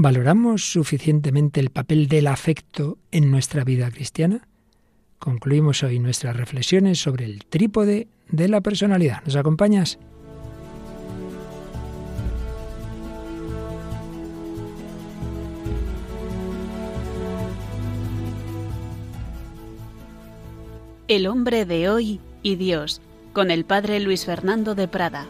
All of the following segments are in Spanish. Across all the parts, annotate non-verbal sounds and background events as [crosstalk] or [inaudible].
¿Valoramos suficientemente el papel del afecto en nuestra vida cristiana? Concluimos hoy nuestras reflexiones sobre el trípode de la personalidad. ¿Nos acompañas? El hombre de hoy y Dios, con el padre Luis Fernando de Prada.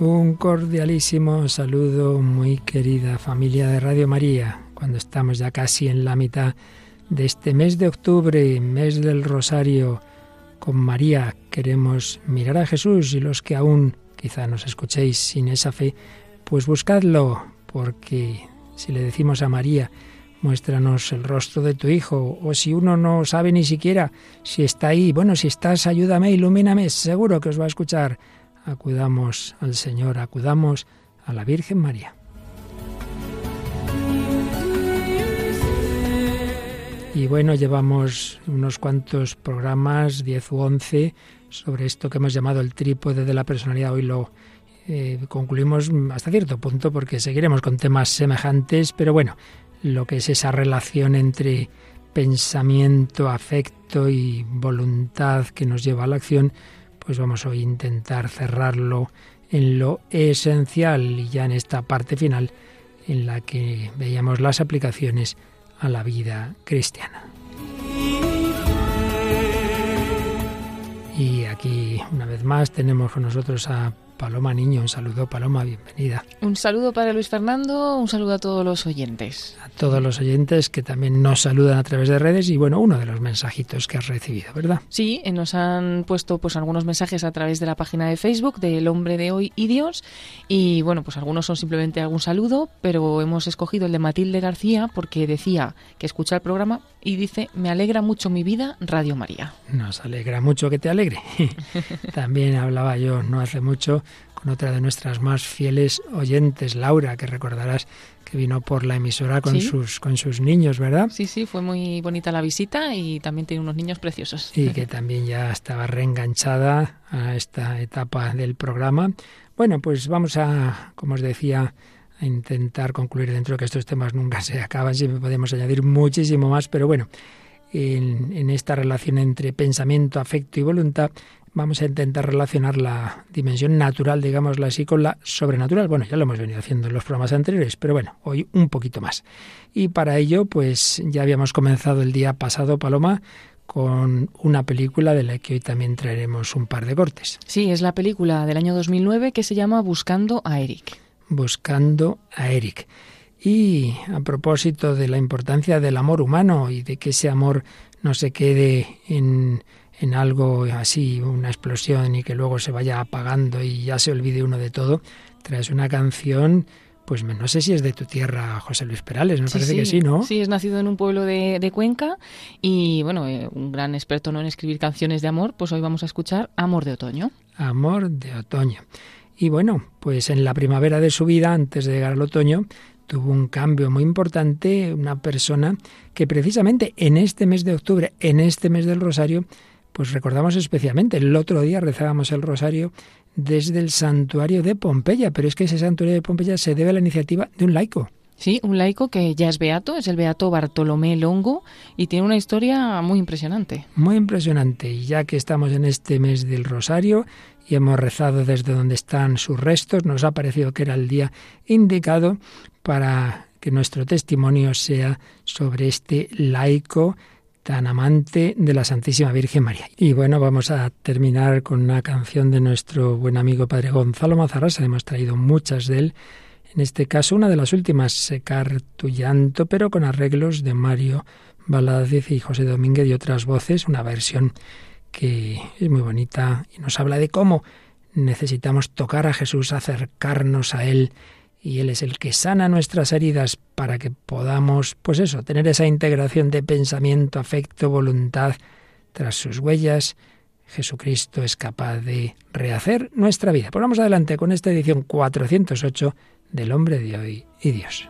Un cordialísimo saludo, muy querida familia de Radio María, cuando estamos ya casi en la mitad de este mes de octubre, mes del Rosario. Con María queremos mirar a Jesús y los que aún quizá nos escuchéis sin esa fe, pues buscadlo, porque si le decimos a María, muéstranos el rostro de tu Hijo, o si uno no sabe ni siquiera si está ahí, bueno, si estás, ayúdame, ilumíname, seguro que os va a escuchar acudamos al Señor, acudamos a la Virgen María. Y bueno, llevamos unos cuantos programas, 10 u 11, sobre esto que hemos llamado el trípode de la personalidad. Hoy lo eh, concluimos hasta cierto punto porque seguiremos con temas semejantes, pero bueno, lo que es esa relación entre pensamiento, afecto y voluntad que nos lleva a la acción, pues vamos a intentar cerrarlo en lo esencial y ya en esta parte final en la que veíamos las aplicaciones a la vida cristiana. Y aquí, una vez más, tenemos con nosotros a Paloma Niño. Un saludo, Paloma, bienvenida. Un saludo para Luis Fernando, un saludo a todos los oyentes. A todos los oyentes que también nos saludan a través de redes y bueno, uno de los mensajitos que has recibido, ¿verdad? Sí, eh, nos han puesto pues algunos mensajes a través de la página de Facebook del Hombre de Hoy y Dios y bueno, pues algunos son simplemente algún saludo, pero hemos escogido el de Matilde García porque decía que escucha el programa y dice, me alegra mucho mi vida, Radio María. Nos alegra mucho que te alegre. [laughs] también hablaba yo no hace mucho con otra de nuestras más fieles oyentes, Laura, que recordarás que vino por la emisora con sus con sus niños, ¿verdad? Sí, sí, fue muy bonita la visita y también tiene unos niños preciosos. Y que también ya estaba reenganchada a esta etapa del programa. Bueno, pues vamos a, como os decía, a intentar concluir dentro de que estos temas nunca se acaban, siempre podemos añadir muchísimo más, pero bueno, en, en esta relación entre pensamiento, afecto y voluntad, vamos a intentar relacionar la dimensión natural, digámoslo así, con la sobrenatural. Bueno, ya lo hemos venido haciendo en los programas anteriores, pero bueno, hoy un poquito más. Y para ello, pues ya habíamos comenzado el día pasado, Paloma, con una película de la que hoy también traeremos un par de cortes. Sí, es la película del año 2009 que se llama Buscando a Eric. Buscando a Eric. Y a propósito de la importancia del amor humano y de que ese amor no se quede en en algo así, una explosión y que luego se vaya apagando y ya se olvide uno de todo, traes una canción pues no sé si es de tu tierra, José Luis Perales, me parece que sí, ¿no? Sí, es nacido en un pueblo de, de Cuenca y, bueno, eh, un gran experto ¿no? en escribir canciones de amor, pues hoy vamos a escuchar Amor de Otoño. Amor de Otoño. Y bueno, pues en la primavera de su vida, antes de llegar al otoño, tuvo un cambio muy importante, una persona que precisamente en este mes de octubre, en este mes del Rosario, pues recordamos especialmente, el otro día rezábamos el rosario desde el santuario de Pompeya, pero es que ese santuario de Pompeya se debe a la iniciativa de un laico. Sí, un laico que ya es beato, es el beato Bartolomé Longo y tiene una historia muy impresionante. Muy impresionante, y ya que estamos en este mes del Rosario y hemos rezado desde donde están sus restos, nos ha parecido que era el día indicado para que nuestro testimonio sea sobre este laico tan amante de la Santísima Virgen María. Y bueno, vamos a terminar con una canción de nuestro buen amigo Padre Gonzalo Mazarrasa. Hemos traído muchas de él. En este caso, una de las últimas, Secar tu llanto, pero con arreglos de Mario Valadez y José Domínguez y otras voces. Una versión que es muy bonita y nos habla de cómo necesitamos tocar a Jesús, acercarnos a Él y Él es el que sana nuestras heridas para que podamos, pues eso, tener esa integración de pensamiento, afecto, voluntad. Tras sus huellas, Jesucristo es capaz de rehacer nuestra vida. Pues vamos adelante con esta edición 408 del Hombre de hoy y Dios.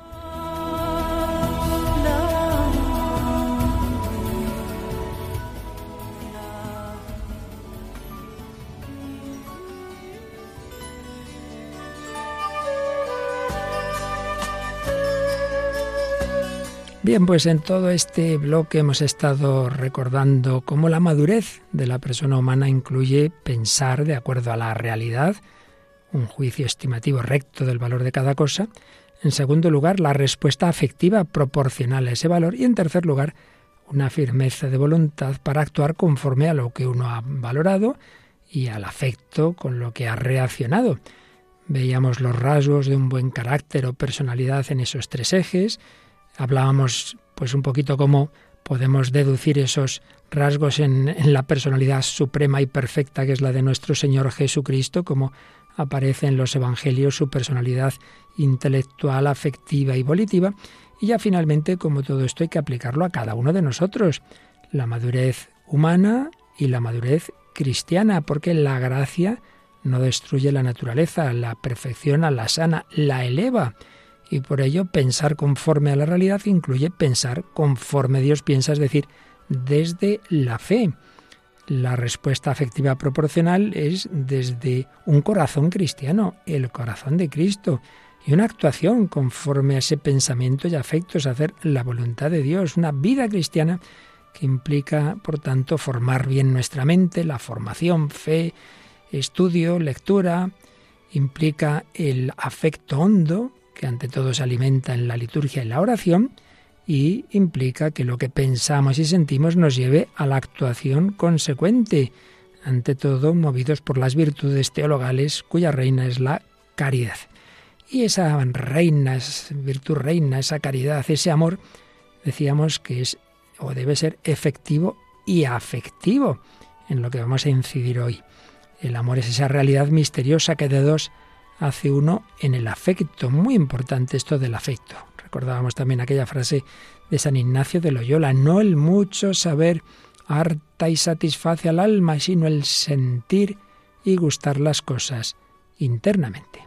Bien, pues en todo este bloque hemos estado recordando cómo la madurez de la persona humana incluye pensar de acuerdo a la realidad, un juicio estimativo recto del valor de cada cosa. En segundo lugar, la respuesta afectiva proporcional a ese valor. Y en tercer lugar, una firmeza de voluntad para actuar conforme a lo que uno ha valorado y al afecto con lo que ha reaccionado. Veíamos los rasgos de un buen carácter o personalidad en esos tres ejes Hablábamos pues un poquito cómo podemos deducir esos rasgos en, en, la personalidad suprema y perfecta que es la de nuestro Señor Jesucristo, como aparece en los Evangelios su personalidad intelectual, afectiva y volitiva. Y ya finalmente, como todo esto hay que aplicarlo a cada uno de nosotros, la madurez humana y la madurez cristiana, porque la gracia no destruye la naturaleza, la perfecciona, la sana, la eleva y por ello pensar conforme a la realidad incluye pensar conforme Dios piensa, es decir, desde la fe. La respuesta afectiva proporcional es desde un corazón cristiano, el corazón de Cristo, y una actuación conforme a ese pensamiento y afectos, hacer la voluntad de Dios, una vida cristiana que implica, por tanto, formar bien nuestra mente, la formación, fe, estudio, lectura, implica el afecto hondo, que ante todo se alimenta en la liturgia y la oración, y implica que lo que pensamos y sentimos nos lleve a la actuación consecuente, ante todo movidos por las virtudes teologales cuya reina es la caridad. Y esa reina, esa virtud reina, esa caridad, ese amor, decíamos que es o debe ser efectivo y afectivo, en lo que vamos a incidir hoy. El amor es esa realidad misteriosa que de dos hace uno en el afecto. Muy importante esto del afecto. Recordábamos también aquella frase de San Ignacio de Loyola, no el mucho saber harta y satisface al alma, sino el sentir y gustar las cosas internamente.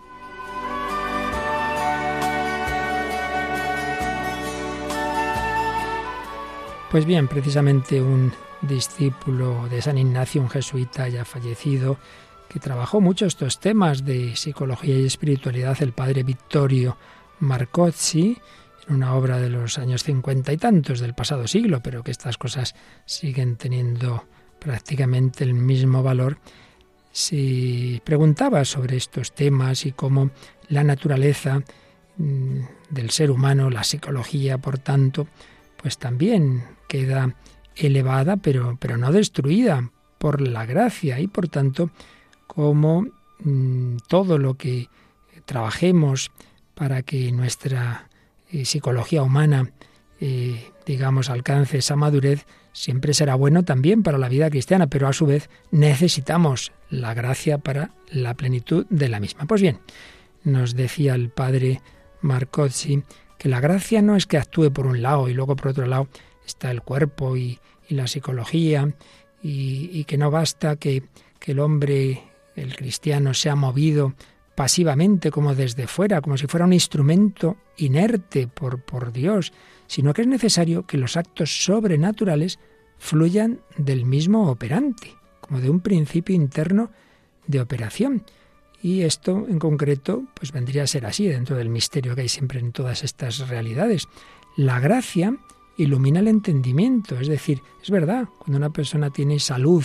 Pues bien, precisamente un discípulo de San Ignacio, un jesuita ya fallecido, que trabajó mucho estos temas de psicología y espiritualidad, el padre Vittorio Marcozzi, en una obra de los años cincuenta y tantos del pasado siglo, pero que estas cosas siguen teniendo prácticamente el mismo valor, se preguntaba sobre estos temas y cómo la naturaleza mm, del ser humano, la psicología, por tanto, pues también queda elevada, pero, pero no destruida por la gracia y por tanto como mm, todo lo que trabajemos para que nuestra eh, psicología humana, eh, digamos, alcance esa madurez, siempre será bueno también para la vida cristiana, pero a su vez necesitamos la gracia para la plenitud de la misma. Pues bien, nos decía el padre Marcozzi que la gracia no es que actúe por un lado y luego por otro lado está el cuerpo y, la psicología y, que no basta que el hombre el cristiano se ha movido pasivamente como desde fuera, como si fuera un instrumento inerte por, por Dios, sino que es necesario que los actos sobrenaturales fluyan del mismo operante, como de un principio interno de operación. Y esto en concreto pues vendría a ser así dentro del misterio que hay siempre en todas estas realidades. La gracia ilumina el entendimiento, es decir, es verdad, cuando una persona tiene salud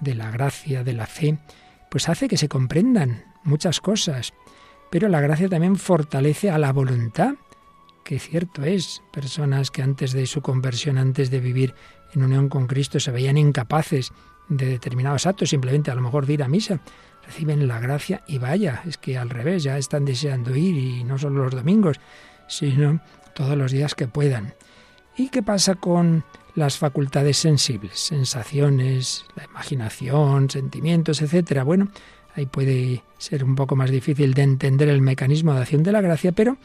de la gracia, de la fe, pues hace que se comprendan muchas cosas. Pero la gracia también fortalece a la voluntad, que cierto es, personas que antes de su conversión, antes de vivir en unión con Cristo, se veían incapaces de determinados actos, simplemente a lo mejor de ir a misa, reciben la gracia y vaya, es que al revés, ya están deseando ir y no solo los domingos, sino todos los días que puedan. ¿Y qué pasa con las facultades sensibles, sensaciones, la imaginación, sentimientos, etcétera. Bueno, ahí puede ser un poco más difícil de entender el mecanismo de acción de la gracia, pero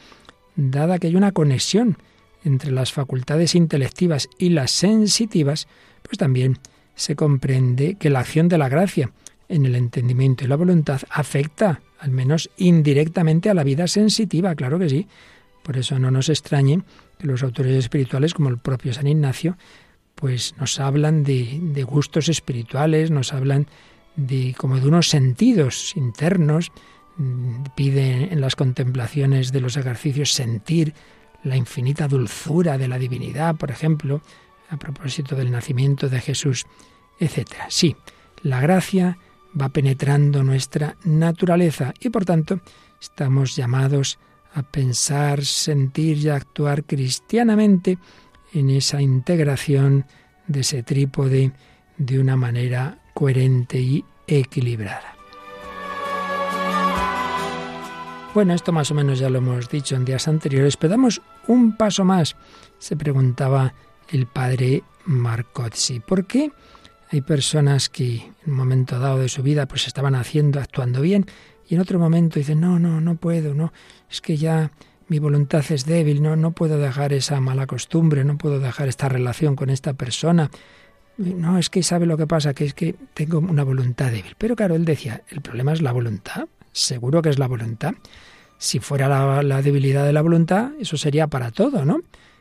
dada que hay una conexión entre las facultades intelectivas y las sensitivas, pues también se comprende que la acción de la gracia en el entendimiento y la voluntad afecta, al menos indirectamente, a la vida sensitiva, claro que sí. Por eso no nos extrañe que los autores espirituales, como el propio San Ignacio, pues nos hablan de, gustos espirituales, nos hablan de como de unos sentidos internos, mm, pide en las contemplaciones de los ejercicios sentir la infinita dulzura de la divinidad, por ejemplo, a propósito del nacimiento de Jesús, etc. Sí, la gracia va penetrando nuestra naturaleza y por tanto estamos llamados a pensar, sentir y actuar cristianamente en esa integración de ese trípode de una manera coherente y equilibrada. Bueno, esto más o menos ya lo hemos dicho en días anteriores, pero damos un paso más, se preguntaba el padre Marcozzi. ¿Por qué hay personas que en un momento dado de su vida pues estaban haciendo, actuando bien, y en otro momento dicen, no, no, no puedo, no, es que ya mi voluntad es débil, no, no puedo dejar esa mala costumbre, no puedo dejar esta relación con esta persona. No, es que sabe lo que pasa, que es que tengo una voluntad débil. Pero claro, él decía, el problema es la voluntad, seguro que es la voluntad. Si fuera la, la debilidad de la voluntad, eso sería para todo, ¿no?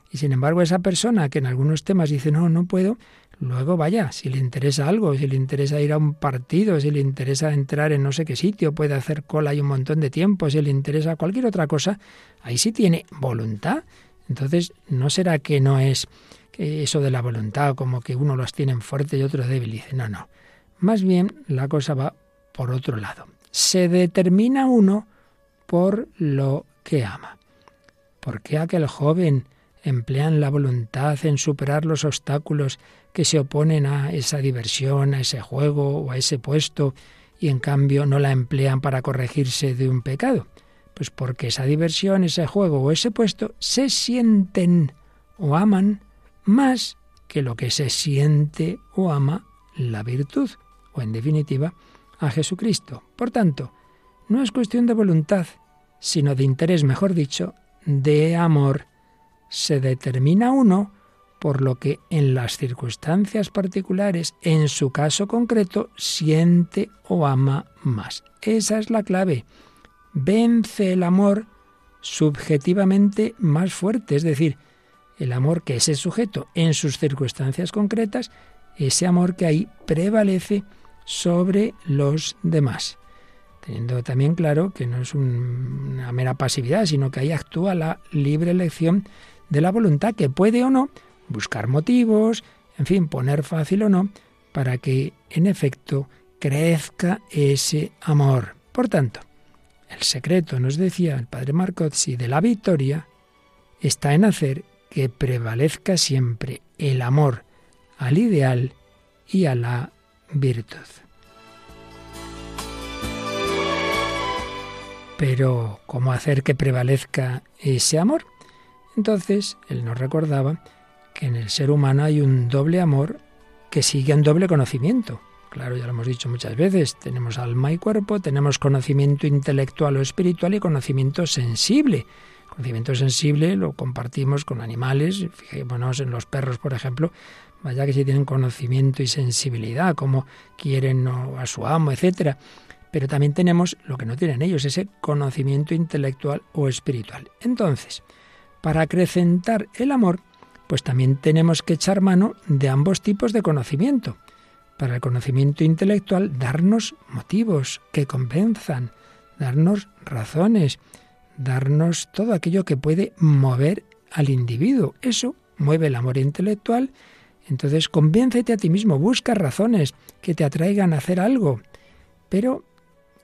Y sin embargo, esa persona que en algunos temas dice, no, no puedo, luego vaya, si le interesa algo, si le interesa ir a un partido, si le interesa entrar en no sé qué sitio, puede hacer cola y un montón de tiempo, si le interesa cualquier otra cosa, ahí sí tiene voluntad. Entonces, ¿no será que no es eso de la voluntad, como que uno los tiene fuerte y otro débil? No, no. Más bien la cosa va por otro lado. Se determina uno por lo que ama. ¿Por qué aquel joven emplean la voluntad en superar los obstáculos que se oponen a esa diversión, a ese juego o a ese puesto, y en cambio no la emplean para corregirse de un pecado? Pues porque esa diversión, ese juego o ese puesto se sienten o aman más que lo que se siente o ama la virtud, o en definitiva, a Jesucristo. Por tanto, no es cuestión de voluntad, sino de interés, mejor dicho, de amor se determina uno por lo que en las circunstancias particulares, en su caso concreto, siente o ama más. Esa es la clave. Vence el amor subjetivamente más fuerte, es decir, el amor que ese sujeto en sus circunstancias concretas, ese amor que ahí prevalece sobre los demás. Teniendo también claro que no es una mera pasividad, sino que ahí actúa la libre elección de la voluntad que puede o no buscar motivos, en fin, poner fácil o no, para que en efecto crezca ese amor. Por tanto, el secreto, nos decía el padre Marcozzi, de la victoria está en hacer que prevalezca siempre el amor al ideal y a la virtud. Pero, ¿cómo hacer que prevalezca ese amor? Entonces, él nos recordaba en el ser humano hay un doble amor que sigue un doble conocimiento. Claro, ya lo hemos dicho muchas veces, tenemos alma y cuerpo, tenemos conocimiento intelectual o espiritual y conocimiento sensible. Conocimiento sensible lo compartimos con animales, fijémonos en los perros, por ejemplo, vaya que si tienen conocimiento y sensibilidad, como quieren a su amo, etcétera. Pero también tenemos lo que no tienen ellos, ese conocimiento intelectual o espiritual. Entonces, para acrecentar el amor, pues también tenemos que echar mano de ambos tipos de conocimiento. Para el conocimiento intelectual, darnos motivos que convenzan, darnos razones, darnos todo aquello que puede mover al individuo. Eso mueve el amor intelectual. Entonces, convéncete a ti mismo, busca razones que te atraigan a hacer algo, pero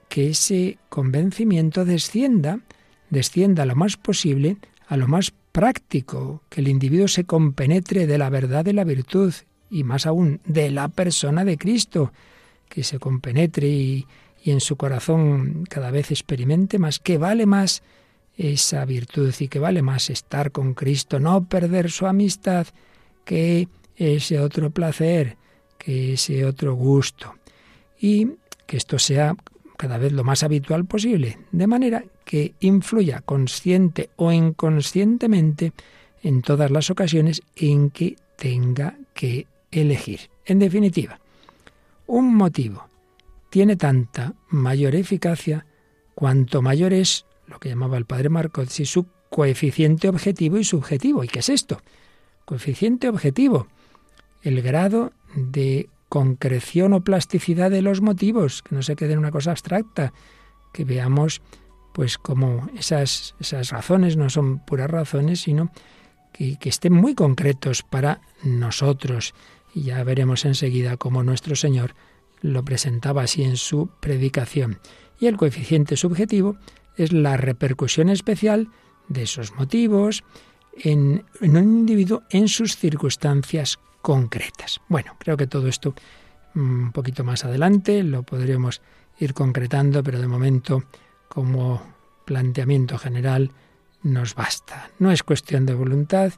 que ese convencimiento descienda, descienda lo más posible a lo más práctico, que el individuo se compenetre de la verdad de la virtud y más aún de la persona de Cristo, que se compenetre y, y en su corazón cada vez experimente más, que vale más esa virtud y que vale más estar con Cristo, no perder su amistad, que ese otro placer, que ese otro gusto. Y que esto sea cada vez lo más habitual posible, de manera que influya consciente o inconscientemente en todas las ocasiones en que tenga que elegir. En definitiva, un motivo tiene tanta mayor eficacia cuanto mayor es lo que llamaba el padre Marcozzi su coeficiente objetivo y subjetivo. ¿Y qué es esto? Coeficiente objetivo, el grado de concreción o plasticidad de los motivos, que no se quede en una cosa abstracta, que veamos pues como esas, esas razones no son puras razones, sino que, que estén muy concretos para nosotros. Y ya veremos enseguida cómo nuestro Señor lo presentaba así en su predicación. Y el coeficiente subjetivo es la repercusión especial de esos motivos en, un individuo en sus circunstancias concretas. Bueno, creo que todo esto mm, un poquito más adelante lo podremos ir concretando, pero de momento como planteamiento general nos basta. No es cuestión de voluntad,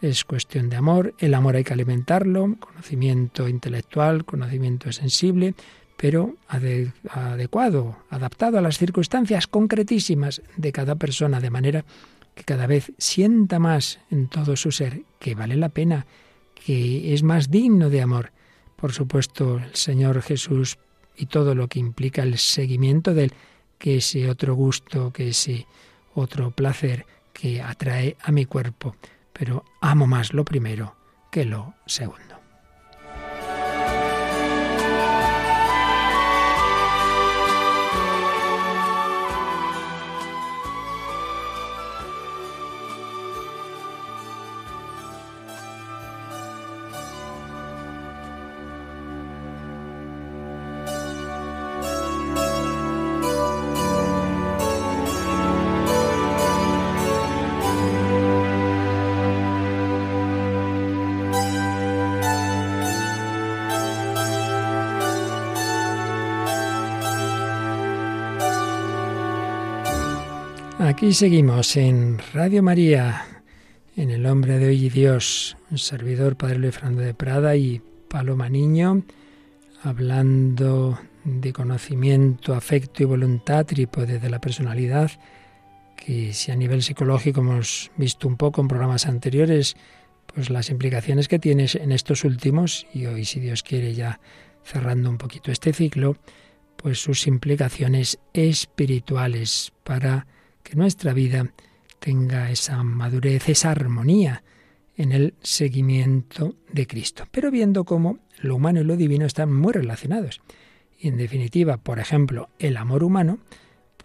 es cuestión de amor. El amor hay que alimentarlo, conocimiento intelectual, conocimiento sensible, pero adecuado, adaptado a las circunstancias concretísimas de cada persona, de manera que cada vez sienta más en todo su ser que vale la pena, que es más digno de amor. Por supuesto, el Señor Jesús y todo lo que implica el seguimiento de él, que ese otro gusto, que ese otro placer que atrae a mi cuerpo, pero amo más lo primero que lo segundo. Aquí seguimos en Radio María, en El Hombre de Hoy y Dios, un servidor Padre Luis Fernando de Prada y Paloma Niño, hablando de conocimiento, afecto y voluntad, trípode de la personalidad, que si a nivel psicológico hemos visto un poco en programas anteriores, pues las implicaciones que tienes en estos últimos, y hoy si Dios quiere ya cerrando un poquito este ciclo, pues sus implicaciones espirituales para que nuestra vida tenga esa madurez, esa armonía en el seguimiento de Cristo, pero viendo cómo lo humano y lo divino están muy relacionados. Y en definitiva, por ejemplo, el amor humano,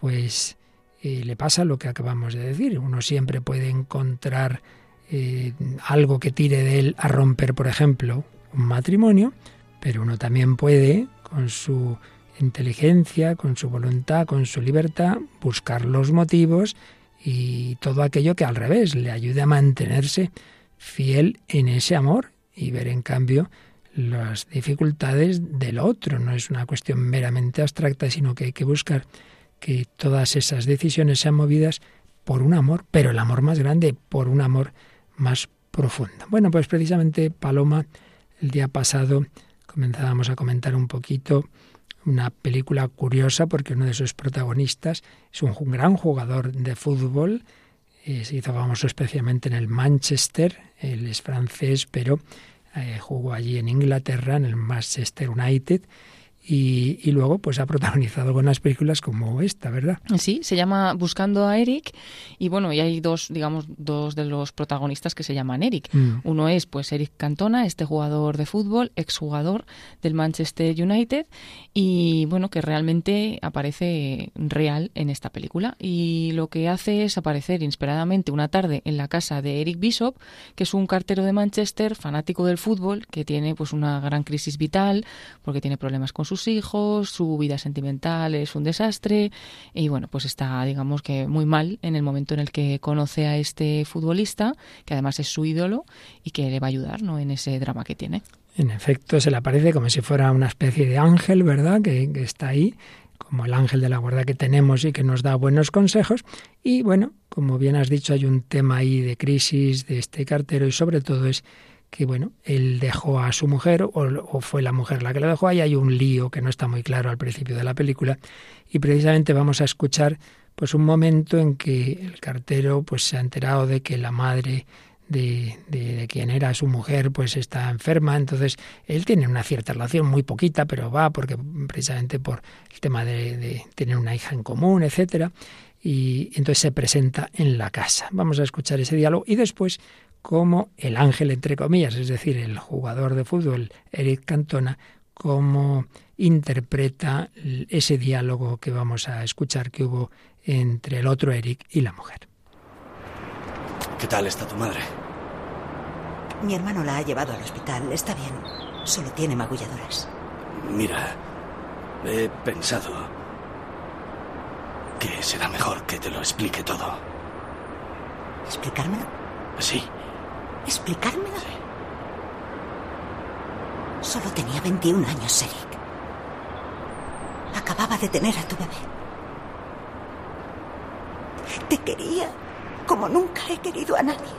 pues eh, le pasa lo que acabamos de decir. Uno siempre puede encontrar eh, algo que tire de él a romper, por ejemplo, un matrimonio, pero uno también puede, con su inteligencia, con su voluntad, con su libertad, buscar los motivos y todo aquello que al revés le ayude a mantenerse fiel en ese amor y ver en cambio las dificultades del otro. No es una cuestión meramente abstracta, sino que hay que buscar que todas esas decisiones sean movidas por un amor, pero el amor más grande, por un amor más profundo. Bueno, pues precisamente Paloma, el día pasado comenzábamos a comentar un poquito una película curiosa porque uno de sus protagonistas es un gran jugador de fútbol, eh, se hizo famoso especialmente en el Manchester, él es francés, pero eh, jugó allí en Inglaterra, en el Manchester United, y, luego pues ha protagonizado algunas películas como esta, ¿verdad? Sí, se llama Buscando a Eric y bueno, y hay dos, digamos, dos de los protagonistas que se llaman Eric. Mm. Uno es pues Eric Cantona, este jugador de fútbol, exjugador del Manchester United y bueno, que realmente aparece real en esta película y lo que hace es aparecer inesperadamente una tarde en la casa de Eric Bishop, que es un cartero de Manchester, fanático del fútbol, que tiene pues una gran crisis vital porque tiene problemas con su hijos, su vida sentimental es un desastre y bueno, pues está digamos que muy mal en el momento en el que conoce a este futbolista, que además es su ídolo y que le va a ayudar ¿no? en ese drama que tiene. En efecto, se le aparece como si fuera una especie de ángel, ¿verdad? Que, que está ahí, como el ángel de la guarda que tenemos y que nos da buenos consejos. Y bueno, como bien has dicho, hay un tema ahí de crisis de este cartero y sobre todo es que bueno, él dejó a su mujer o, fue la mujer la que lo dejó. Ahí hay un lío que no está muy claro al principio de la película y precisamente vamos a escuchar pues un momento en que el cartero pues se ha enterado de que la madre de, de, quien era su mujer pues está enferma entonces él tiene una cierta relación muy poquita pero va porque precisamente por el tema de, de tener una hija en común etcétera y entonces se presenta en la casa vamos a escuchar ese diálogo y después como el ángel, entre comillas, es decir, el jugador de fútbol Eric Cantona, cómo interpreta ese diálogo que vamos a escuchar que hubo entre el otro Eric y la mujer. ¿Qué tal está tu madre? Mi hermano la ha llevado al hospital. Está bien. Solo tiene magulladoras. Mira, he pensado que será mejor que te lo explique todo. ¿Explicármelo? Sí. ¿Explicármelo? Solo tenía 21 años, Eric. Acababa de tener a tu bebé. Te quería como nunca he querido a nadie.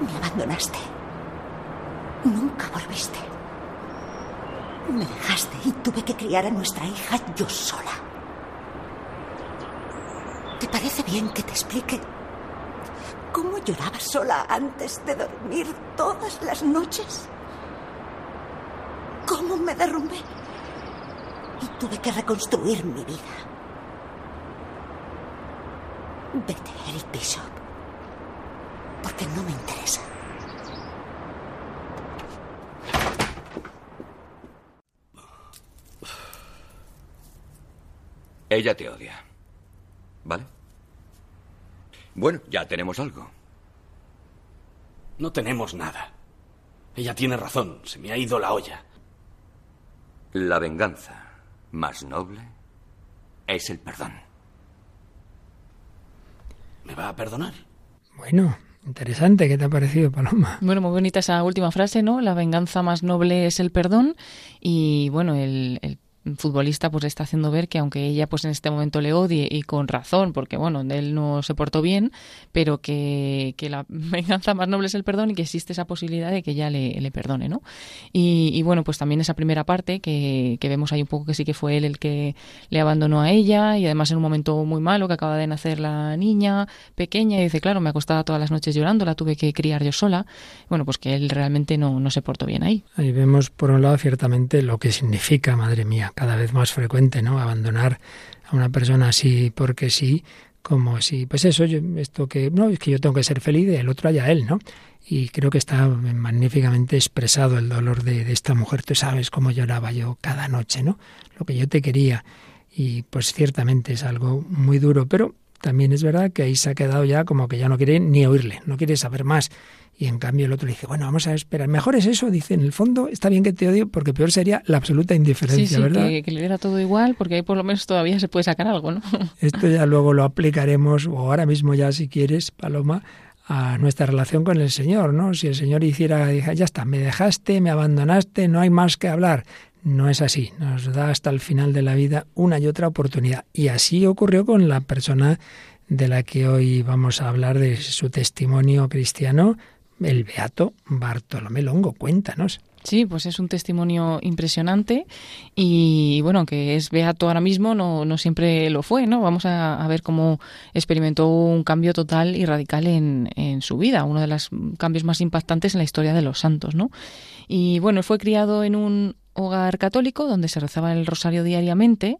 Me abandonaste. Nunca volviste. Me dejaste y tuve que criar a nuestra hija yo sola. ¿Te parece bien que te explique cómo lloraba sola antes de dormir todas las noches? ¿Cómo me derrumbé? Y tuve que reconstruir mi vida. Vete, Eric Bishop. Porque no me interesa. Ella te odia. ¿Vale? Bueno, ya tenemos algo. No tenemos nada. Ella tiene razón. Se me ha ido la olla. La venganza más noble es el perdón. ¿Me va a perdonar? Bueno, interesante. ¿Qué te ha parecido, Paloma? Bueno, muy bonita esa última frase, ¿no? La venganza más noble es el perdón. Y bueno, el, el futbolista pues está haciendo ver que aunque ella pues en este momento le odie y con razón porque bueno él no se portó bien pero que, que la [laughs] venganza más noble es el perdón y que existe esa posibilidad de que ella le, perdone no y, y, bueno pues también esa primera parte que, que, vemos ahí un poco que sí que fue él el que le abandonó a ella y además en un momento muy malo que acaba de nacer la niña pequeña y dice claro me acostaba todas las noches llorando la tuve que criar yo sola bueno pues que él realmente no, no se portó bien ahí. Ahí vemos por un lado ciertamente lo que significa madre mía cada vez más frecuente, ¿no? Abandonar a una persona así porque sí, como si, pues eso, yo, esto que, no, es que yo tengo que ser feliz y el otro haya él, ¿no? Y creo que está magníficamente expresado el dolor de, de esta mujer. Tú sabes cómo lloraba yo cada noche, ¿no? Lo que yo te quería. Y pues ciertamente es algo muy duro, pero también es verdad que ahí se ha quedado ya como que ya no quiere ni oírle, no quiere saber más. Y en cambio el otro dice, bueno, vamos a esperar. Mejor es eso, dice, en el fondo está bien que te odio, porque peor sería la absoluta indiferencia, sí, sí, ¿verdad? Que, que, le diera todo igual, porque ahí por lo menos todavía se puede sacar algo, ¿no? [laughs] Esto ya luego lo aplicaremos, o ahora mismo ya si quieres, Paloma, a nuestra relación con el Señor, ¿no? Si el Señor hiciera, ya está, me dejaste, me abandonaste, no hay más que hablar. No es así, nos da hasta el final de la vida una y otra oportunidad. Y así ocurrió con la persona de la que hoy vamos a hablar de su testimonio cristiano, el beato Bartolomé Longo. Cuéntanos. Sí, pues es un testimonio impresionante y bueno, que es beato ahora mismo, no, no siempre lo fue, ¿no? Vamos a, ver cómo experimentó un cambio total y radical en, en, su vida, uno de los cambios más impactantes en la historia de los santos, ¿no? Y bueno, fue criado en un hogar católico donde se rezaba el rosario diariamente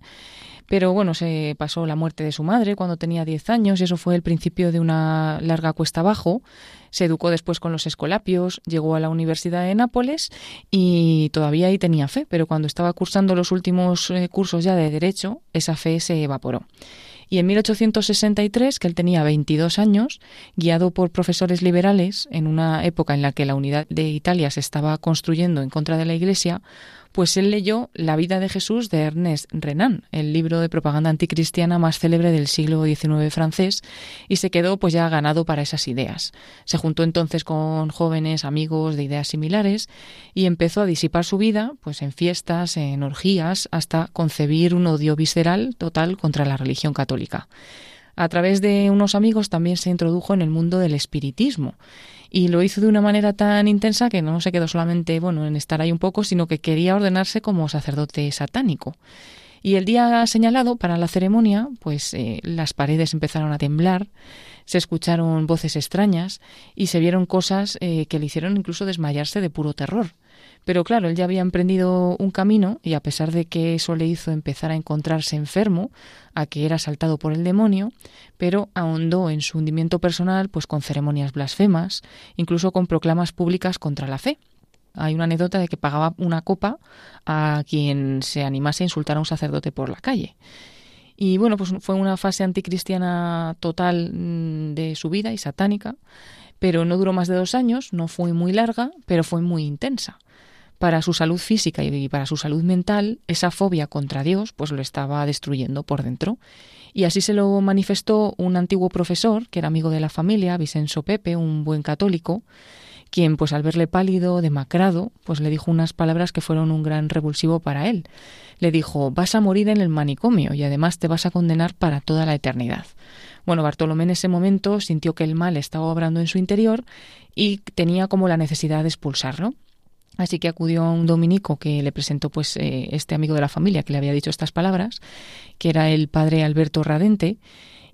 pero bueno, se pasó la muerte de su madre cuando tenía 10 años y eso fue el principio de una larga cuesta abajo. Se educó después con los escolapios, llegó a la Universidad de Nápoles y todavía ahí tenía fe, pero cuando estaba cursando los últimos eh, cursos ya de Derecho, esa fe se evaporó. Y en 1863, que él tenía 22 años, guiado por profesores liberales, en una época en la que la unidad de Italia se estaba construyendo en contra de la Iglesia, pues él leyó La vida de Jesús de Ernest Renan, el libro de propaganda anticristiana más célebre del siglo XIX francés, y se quedó pues ya ganado para esas ideas. Se juntó entonces con jóvenes amigos de ideas similares y empezó a disipar su vida pues en fiestas, en orgías, hasta concebir un odio visceral total contra la religión católica. A través de unos amigos también se introdujo en el mundo del espiritismo y lo hizo de una manera tan intensa que no se quedó solamente bueno en estar ahí un poco, sino que quería ordenarse como sacerdote satánico. Y el día señalado para la ceremonia, pues eh, las paredes empezaron a temblar, se escucharon voces extrañas y se vieron cosas eh, que le hicieron incluso desmayarse de puro terror. Pero claro, él ya había emprendido un camino y a pesar de que eso le hizo empezar a encontrarse enfermo, a que era asaltado por el demonio, pero ahondó en su hundimiento personal pues con ceremonias blasfemas, incluso con proclamas públicas contra la fe. Hay una anécdota de que pagaba una copa a quien se animase a insultar a un sacerdote por la calle. Y bueno, pues fue una fase anticristiana total mm, de su vida y satánica, pero no duró más de dos años, no fue muy larga, pero fue muy intensa. Para su salud física y para su salud mental, esa fobia contra Dios pues lo estaba destruyendo por dentro. Y así se lo manifestó un antiguo profesor, que era amigo de la familia, Vicenzo Pepe, un buen católico, quien pues al verle pálido, demacrado, pues le dijo unas palabras que fueron un gran revulsivo para él. Le dijo, vas a morir en el manicomio y además te vas a condenar para toda la eternidad. Bueno, Bartolomé en ese momento sintió que el mal estaba obrando en su interior y tenía como la necesidad de expulsarlo. Así que acudió a un dominico que le presentó pues eh, este amigo de la familia que le había dicho estas palabras, que era el padre Alberto Radente,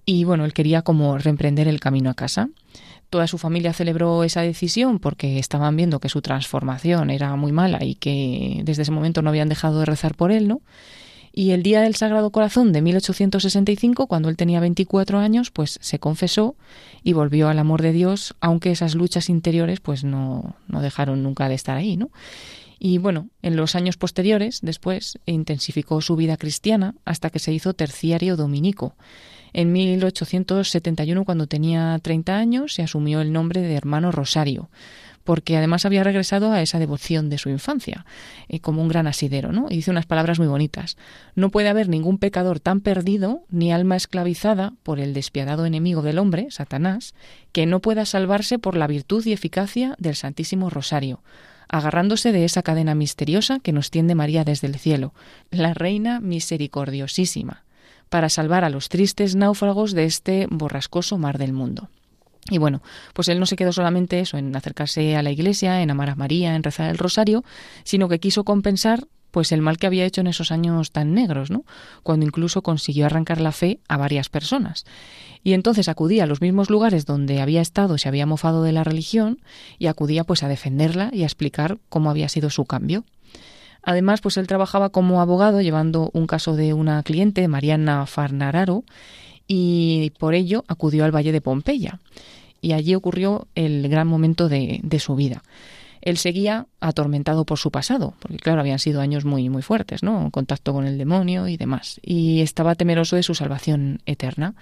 y bueno, él quería como reemprender el camino a casa. Toda su familia celebró esa decisión porque estaban viendo que su transformación era muy mala y que desde ese momento no habían dejado de rezar por él, ¿no? Y el día del Sagrado Corazón de 1865, cuando él tenía 24 años, pues se confesó y volvió al amor de Dios, aunque esas luchas interiores pues no, no dejaron nunca de estar ahí, ¿no? Y bueno, en los años posteriores, después, intensificó su vida cristiana hasta que se hizo terciario dominico en 1871, cuando tenía 30 años, se asumió el nombre de hermano Rosario, porque además había regresado a esa devoción de su infancia, eh, como un gran asidero, ¿no? Y dice unas palabras muy bonitas. No puede haber ningún pecador tan perdido, ni alma esclavizada por el despiadado enemigo del hombre, Satanás, que no pueda salvarse por la virtud y eficacia del Santísimo Rosario agarrándose de esa cadena misteriosa que nos tiende María desde el cielo, la Reina misericordiosísima, para salvar a los tristes náufragos de este borrascoso mar del mundo. Y bueno, pues él no se quedó solamente eso, en acercarse a la iglesia, en amar a María, en rezar el rosario, sino que quiso compensar pues el mal que había hecho en esos años tan negros, ¿no? Cuando incluso consiguió arrancar la fe a varias personas. Y entonces acudía a los mismos lugares donde había estado, se había mofado de la religión, y acudía pues a defenderla y a explicar cómo había sido su cambio. Además, pues él trabajaba como abogado llevando un caso de una cliente, Mariana Farnararo, y por ello acudió al Valle de Pompeya. Y allí ocurrió el gran momento de, su vida él seguía atormentado por su pasado, porque claro, habían sido años muy muy fuertes, ¿no? Contacto con el demonio y demás, y estaba temeroso de su salvación eterna.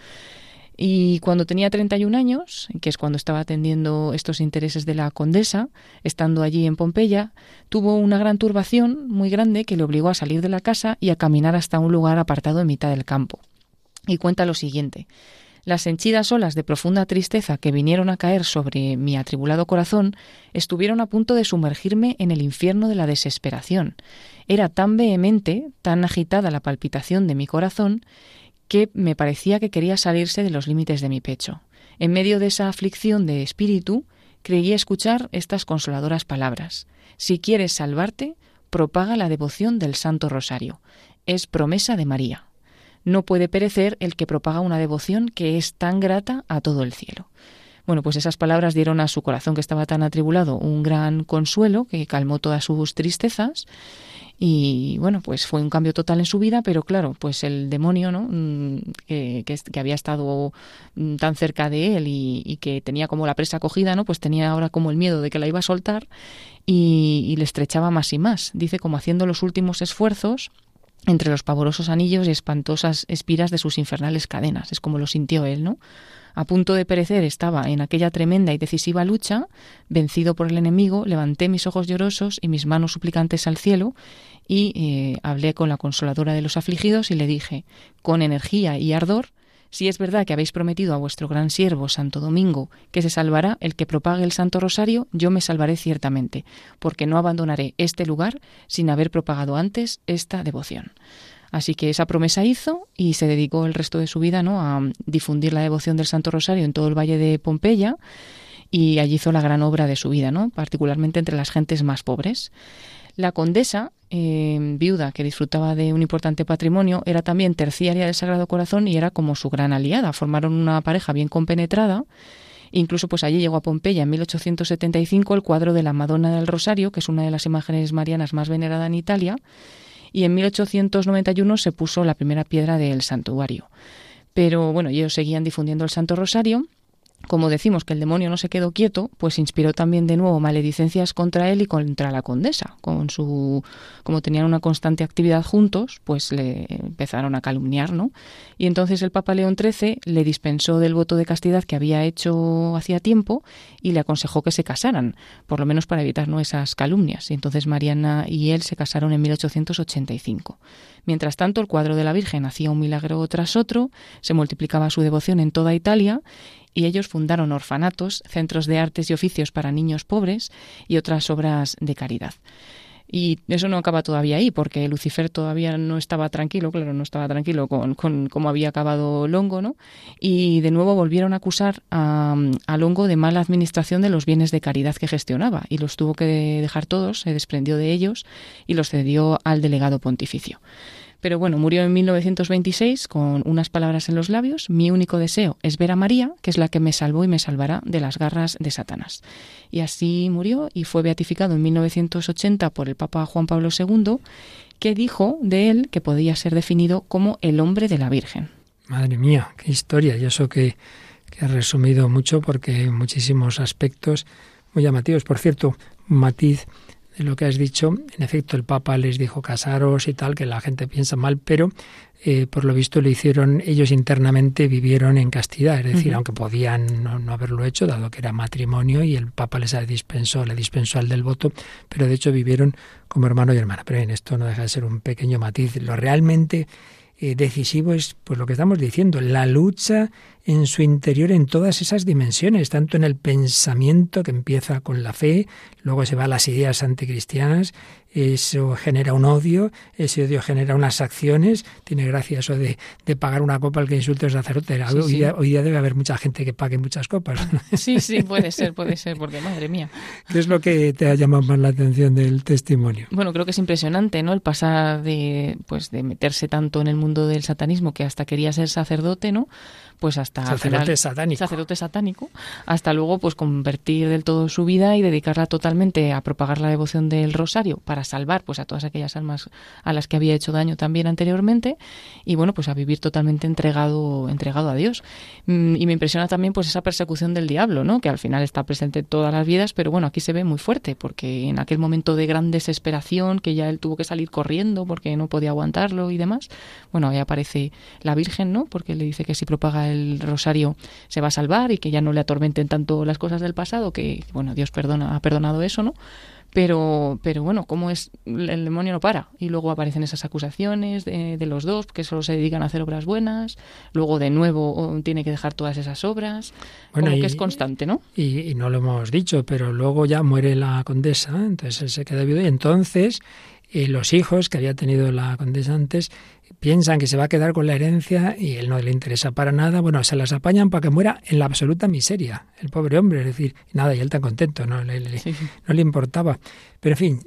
Y cuando tenía 31 años, que es cuando estaba atendiendo estos intereses de la condesa, estando allí en Pompeya, tuvo una gran turbación muy grande que le obligó a salir de la casa y a caminar hasta un lugar apartado en mitad del campo. Y cuenta lo siguiente. Las henchidas olas de profunda tristeza que vinieron a caer sobre mi atribulado corazón estuvieron a punto de sumergirme en el infierno de la desesperación. Era tan vehemente, tan agitada la palpitación de mi corazón, que me parecía que quería salirse de los límites de mi pecho. En medio de esa aflicción de espíritu, creí escuchar estas consoladoras palabras. Si quieres salvarte, propaga la devoción del Santo Rosario. Es promesa de María. No puede perecer el que propaga una devoción que es tan grata a todo el cielo. Bueno, pues esas palabras dieron a su corazón que estaba tan atribulado un gran consuelo que calmó todas sus tristezas y bueno, pues fue un cambio total en su vida, pero claro, pues el demonio, ¿no? Mm, que, que, había estado mm, tan cerca de él y, que tenía como la presa cogida, ¿no? Pues tenía ahora como el miedo de que la iba a soltar y, y le estrechaba más y más. Dice como haciendo los últimos esfuerzos entre los pavorosos anillos y espantosas espiras de sus infernales cadenas. Es como lo sintió él, ¿no? A punto de perecer estaba en aquella tremenda y decisiva lucha, vencido por el enemigo, levanté mis ojos llorosos y mis manos suplicantes al cielo y eh, hablé con la consoladora de los afligidos y le dije, con energía y ardor, si es verdad que habéis prometido a vuestro gran siervo Santo Domingo que se salvará el que propague el Santo Rosario, yo me salvaré ciertamente, porque no abandonaré este lugar sin haber propagado antes esta devoción. Así que esa promesa hizo y se dedicó el resto de su vida ¿no? a difundir la devoción del Santo Rosario en todo el valle de Pompeya y allí hizo la gran obra de su vida, ¿no? particularmente entre las gentes más pobres. La condesa, eh, viuda que disfrutaba de un importante patrimonio, era también terciaria del Sagrado Corazón y era como su gran aliada. Formaron una pareja bien compenetrada. Incluso pues allí llegó a Pompeya en 1875 el cuadro de la Madonna del Rosario, que es una de las imágenes marianas más venerada en Italia, y en 1891 se puso la primera piedra del santuario. Pero bueno, ellos seguían difundiendo el Santo Rosario como decimos que el demonio no se quedó quieto, pues inspiró también de nuevo maledicencias contra él y contra la condesa. Con su, como tenían una constante actividad juntos, pues le empezaron a calumniar, ¿no? Y entonces el Papa León XIII le dispensó del voto de castidad que había hecho hacía tiempo y le aconsejó que se casaran, por lo menos para evitar esas calumnias. Y entonces Mariana y él se casaron en 1885. Mientras tanto, el cuadro de la Virgen hacía un milagro tras otro, se multiplicaba su devoción en toda Italia y ellos fundaron orfanatos, centros de artes y oficios para niños pobres y otras obras de caridad. Y eso no acaba todavía ahí, porque Lucifer todavía no estaba tranquilo, claro, no estaba tranquilo con, con cómo había acabado Longo, ¿no? Y de nuevo volvieron a acusar a, a, Longo de mala administración de los bienes de caridad que gestionaba, y los tuvo que dejar todos, se desprendió de ellos y los cedió al delegado pontificio. Pero bueno, murió en 1926 con unas palabras en los labios. Mi único deseo es ver a María, que es la que me salvó y me salvará de las garras de Satanás. Y así murió y fue beatificado en 1980 por el Papa Juan Pablo II, que dijo de él que podía ser definido como el hombre de la Virgen. Madre mía, qué historia. Y eso que, he resumido mucho porque muchísimos aspectos muy llamativos. Por cierto, matiz de lo que has dicho. En efecto, el Papa les dijo casaros y tal, que la gente piensa mal, pero eh, por lo visto lo hicieron, ellos internamente vivieron en castidad, es decir, aunque podían no, haberlo hecho, dado que era matrimonio y el Papa les dispensó, le dispensó al del voto, pero de hecho vivieron como hermano y hermana. Pero bien, esto no deja de ser un pequeño matiz. Lo realmente eh, decisivo es pues lo que estamos diciendo, la lucha en su interior en todas esas dimensiones, tanto en el pensamiento que empieza con la fe, luego se va a las ideas anticristianas, eso genera un odio, ese odio genera unas acciones, tiene gracia eso de, de pagar una copa al que insulte al sacerdote. Sí, hoy, sí. Día, hoy, Día, debe haber mucha gente que pague muchas copas. [laughs] Sí, sí, puede ser, puede ser, porque madre mía. ¿Qué es lo que te ha llamado más la atención del testimonio? Bueno, creo que es impresionante, ¿no? El pasar de, pues, de meterse tanto en el mundo del satanismo que hasta quería ser sacerdote, ¿no? Pues hasta sacerdote final, satánico. sacerdote satánico, hasta luego pues convertir del todo su vida y dedicarla totalmente a propagar la devoción del rosario para salvar pues a todas aquellas almas a las que había hecho daño también anteriormente y bueno pues a vivir totalmente entregado entregado a Dios. Mm, y me impresiona también pues esa persecución del diablo no que al final está presente en todas las vidas pero bueno aquí se ve muy fuerte porque en aquel momento de gran desesperación que ya él tuvo que salir corriendo porque no podía aguantarlo y demás bueno ahí aparece la Virgen no porque le dice que si propaga el rosario se va a salvar y que ya no le atormenten tanto las cosas del pasado que bueno Dios perdona ha perdonado eso no pero, pero bueno, como es el demonio no para. Y luego aparecen esas acusaciones de, de, los dos que solo se dedican a hacer obras buenas, luego de nuevo tiene que dejar todas esas obras, bueno, como y, que es constante, ¿no? Y, y, no lo hemos dicho, pero luego ya muere la condesa, entonces él se queda viudo. Y entonces eh, los hijos que había tenido la condesa antes piensan que se va a quedar con la herencia y él no le interesa para nada. Bueno, se las apañan para que muera en la absoluta miseria, el pobre hombre. Es decir, nada, y él tan contento, no le, le, sí. no le importaba. Pero en fin,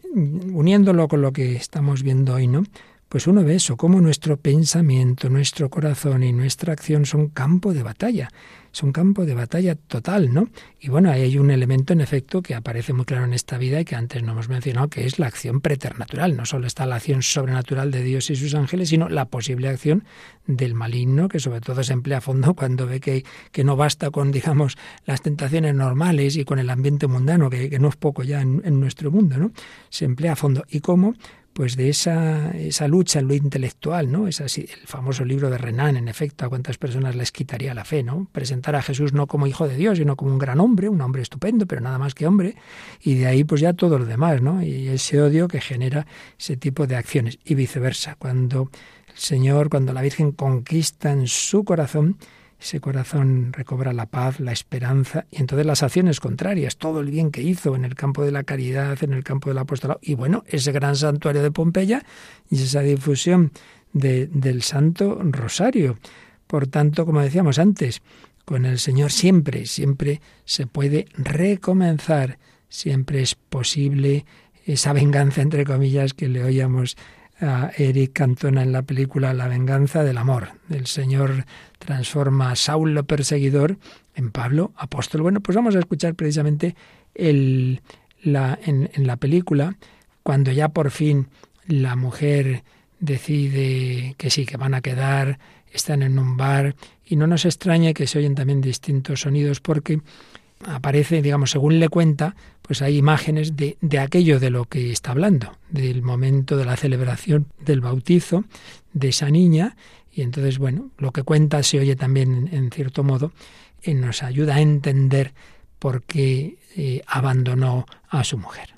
uniéndolo con lo que estamos viendo hoy, ¿no? Pues uno ve eso, cómo nuestro pensamiento, nuestro corazón y nuestra acción son campo de batalla. Son campo de batalla total, ¿no? Y bueno, ahí hay un elemento, en efecto, que aparece muy claro en esta vida y que antes no hemos mencionado, que es la acción preternatural. No solo está la acción sobrenatural de Dios y sus ángeles, sino la posible acción del maligno, que sobre todo se emplea a fondo cuando ve que, no basta con, digamos, las tentaciones normales y con el ambiente mundano, que, no es poco ya en nuestro mundo, ¿no? Se emplea a fondo. ¿Y cómo? Pues de esa, esa lucha en lo intelectual, ¿no? Es así, el famoso libro de Renan, en efecto, a cuántas personas les quitaría la fe, ¿no? Presentar a Jesús no como hijo de Dios, sino como un gran hombre, un hombre estupendo, pero nada más que hombre, y de ahí pues ya todo lo demás, ¿no? Y ese odio que genera ese tipo de acciones, y viceversa, cuando el Señor, cuando la Virgen conquista en su corazón, ese corazón recobra la paz, la esperanza y entonces las acciones contrarias, todo el bien que hizo en el campo de la caridad, en el campo del apostolado y bueno, ese gran santuario de Pompeya y esa difusión de, del Santo Rosario. Por tanto, como decíamos antes, con el Señor siempre, siempre se puede recomenzar, siempre es posible esa venganza, entre comillas, que le oíamos a Eric Cantona en la película La venganza del amor. El Señor transforma a Saulo perseguidor en Pablo apóstol. Bueno, pues vamos a escuchar precisamente el, la, en, en la película cuando ya por fin la mujer decide que sí, que van a quedar están en un bar y no nos extraña que se oyen también distintos sonidos porque aparece, digamos, según le cuenta, pues hay imágenes de, de, aquello de lo que está hablando, del momento de la celebración del bautizo de esa niña. Y entonces, bueno, lo que cuenta se oye también, en cierto modo, y nos ayuda a entender por qué eh, abandonó a su mujer.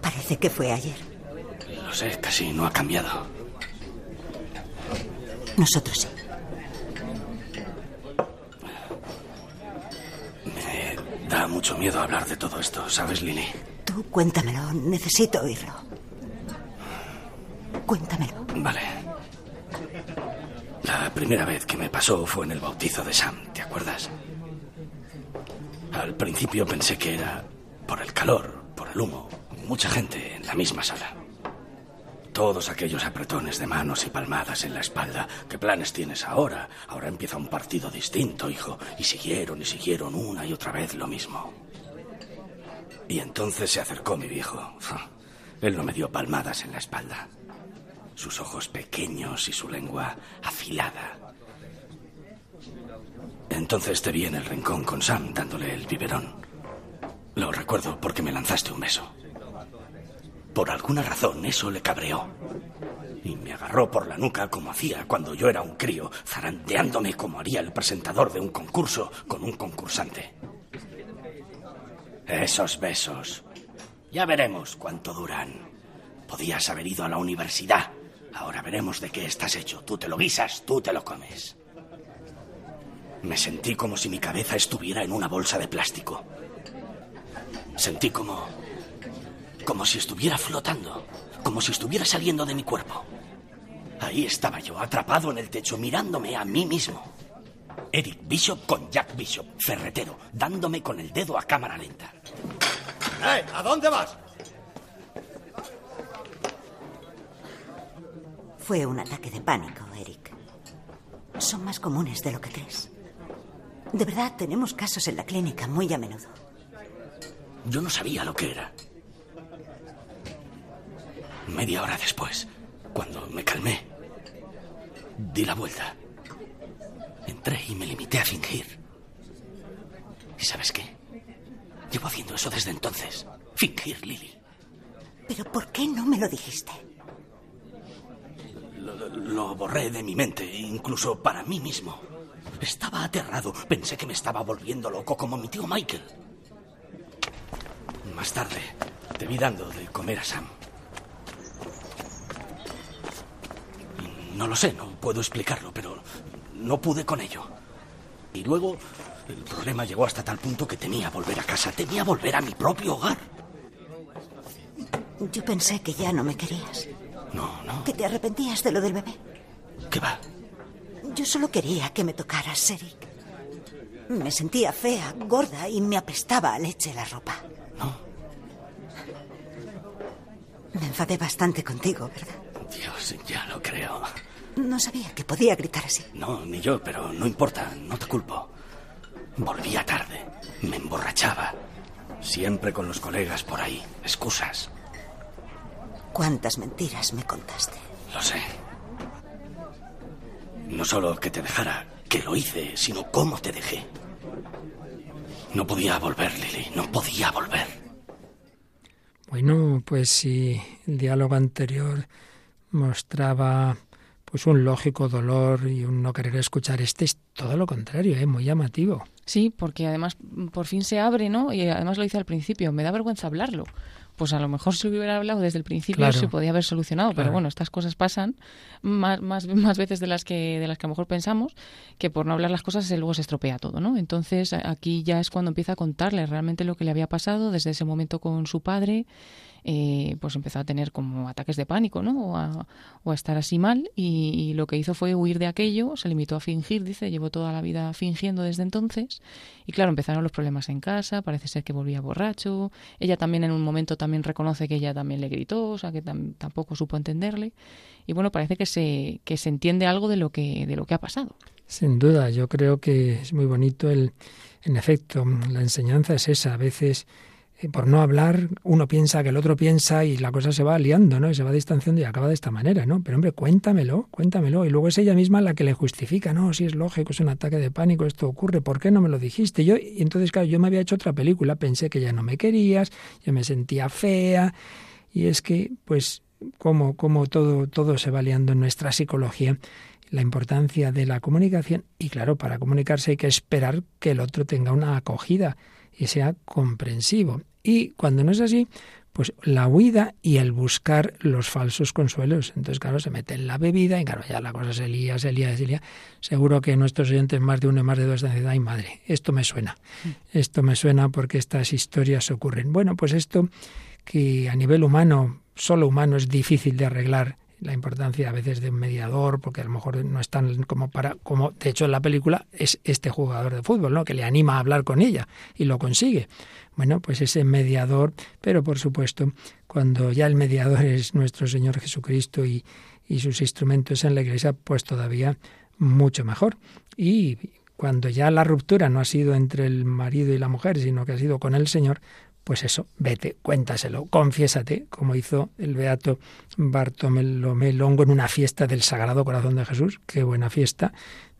Parece que fue ayer. Lo sé, casi no ha cambiado. Nosotros sí. Da mucho miedo hablar de todo esto, ¿sabes, Lily? Tú cuéntamelo, necesito oírlo. Cuéntamelo. Vale. La primera vez que me pasó fue en el bautizo de Sam, ¿te acuerdas? Al principio pensé que era por el calor, por el humo, mucha gente en la misma sala. Todos aquellos apretones de manos y palmadas en la espalda. ¿Qué planes tienes ahora? Ahora empieza un partido distinto, hijo. Y siguieron y siguieron una y otra vez lo mismo. Y entonces se acercó mi viejo. Él no me dio palmadas en la espalda. Sus ojos pequeños y su lengua afilada. Entonces te vi en el rincón con Sam dándole el biberón. Lo recuerdo porque me lanzaste un beso. Por alguna razón eso le cabreó. Y me agarró por la nuca como hacía cuando yo era un crío, zarandeándome como haría el presentador de un concurso con un concursante. Esos besos. Ya veremos cuánto duran. Podías haber ido a la universidad. Ahora veremos de qué estás hecho. Tú te lo guisas, tú te lo comes. Me sentí como si mi cabeza estuviera en una bolsa de plástico. Sentí como como si estuviera flotando, como si estuviera saliendo de mi cuerpo. Ahí estaba yo, atrapado en el techo, mirándome a mí mismo. Eric Bishop con Jack Bishop, ferretero, dándome con el dedo a cámara lenta. ¡Eh! ¿A dónde vas? Fue un ataque de pánico, Eric. Son más comunes de lo que crees. De verdad, tenemos casos en la clínica muy a menudo. Yo no sabía lo que era. Media hora después, cuando me calmé, di la vuelta. Entré y me limité a fingir. ¿Y sabes qué? Llevo haciendo eso desde entonces. Fingir, Lily. ¿Pero por qué no me lo dijiste? Lo, lo, borré de mi mente, incluso para mí mismo. Estaba aterrado. Pensé que me estaba volviendo loco como mi tío Michael. Más tarde, te vi dando de comer a Sam. No lo sé, no puedo explicarlo, pero no pude con ello. Y luego el problema llegó hasta tal punto que temía volver a casa, temía volver a mi propio hogar. Yo pensé que ya no me querías. No, no. Que te arrepentías de lo del bebé. ¿Qué va? Yo solo quería que me tocaras, Eric. Me sentía fea, gorda y me apestaba a leche la ropa. No. Me enfadé bastante contigo, ¿verdad? Dios, ya lo creo. No sabía que podía gritar así. No, ni yo, pero no importa, no te culpo. Volvía tarde, me emborrachaba. Siempre con los colegas por ahí, excusas. ¿Cuántas mentiras me contaste? Lo sé. No solo que te dejara, que lo hice, sino cómo te dejé. No podía volver, Lily, no podía volver. Bueno, pues si el diálogo anterior mostraba pues un lógico dolor y un no querer escuchar. Este es todo lo contrario, ¿eh? muy llamativo. Sí, porque además por fin se abre, ¿no? Y además lo dice al principio, me da vergüenza hablarlo. Pues a lo mejor si hubiera hablado desde el principio Claro. se podía haber solucionado, pero bueno, estas cosas pasan más, más, más veces de las que de las que a lo mejor pensamos, que por no hablar las cosas luego se estropea todo, ¿no? Entonces aquí ya es cuando empieza a contarle realmente lo que le había pasado desde ese momento con su padre, eh, pues empezó a tener como ataques de pánico, ¿no? O a, estar así mal y, lo que hizo fue huir de aquello, se limitó a fingir, dice, llevó toda la vida fingiendo desde entonces y claro, empezaron los problemas en casa, parece ser que volvía borracho, ella también en un momento también reconoce que ella también le gritó, o sea que tam- tampoco supo entenderle y bueno, parece que se, que se entiende algo de lo que, de lo que ha pasado. Sin duda, yo creo que es muy bonito el, en efecto, la enseñanza es esa. A veces por no hablar, uno piensa que el otro piensa y la cosa se va liando, ¿no? Y se va distanciando y acaba de esta manera, ¿no? Pero hombre, cuéntamelo, cuéntamelo. Y luego es ella misma la que le justifica, no, si es lógico, es un ataque de pánico, esto ocurre, ¿por qué no me lo dijiste? Yo, y entonces, claro, yo me había hecho otra película, pensé que ya no me querías, yo me sentía fea, y es que, pues, como, como todo, todo se va liando en nuestra psicología la importancia de la comunicación y claro, para comunicarse hay que esperar que el otro tenga una acogida y sea comprensivo. Y cuando no es así, pues la huida y el buscar los falsos consuelos. Entonces, claro, se mete en la bebida y claro, ya la cosa se lía, se lía, se lía. Seguro que nuestros oyentes, más de uno y más de dos, están diciendo, ay madre, esto me suena. Esto me suena porque estas historias ocurren. Bueno, pues esto que a nivel humano, solo humano, es difícil de arreglar la importancia a veces de un mediador, porque a lo mejor no es tan como para, como de hecho en la película es este jugador de fútbol, ¿no? Que le anima a hablar con ella y lo consigue. Bueno, pues ese mediador, pero por supuesto, cuando ya el mediador es nuestro Señor Jesucristo y, y sus instrumentos en la iglesia, pues todavía mucho mejor. Y cuando ya la ruptura no ha sido entre el marido y la mujer, sino que ha sido con el Señor, pues eso, vete, cuéntaselo, confiésate, como hizo el beato Bartolomé Longo en una fiesta del Sagrado Corazón de Jesús. Qué buena fiesta,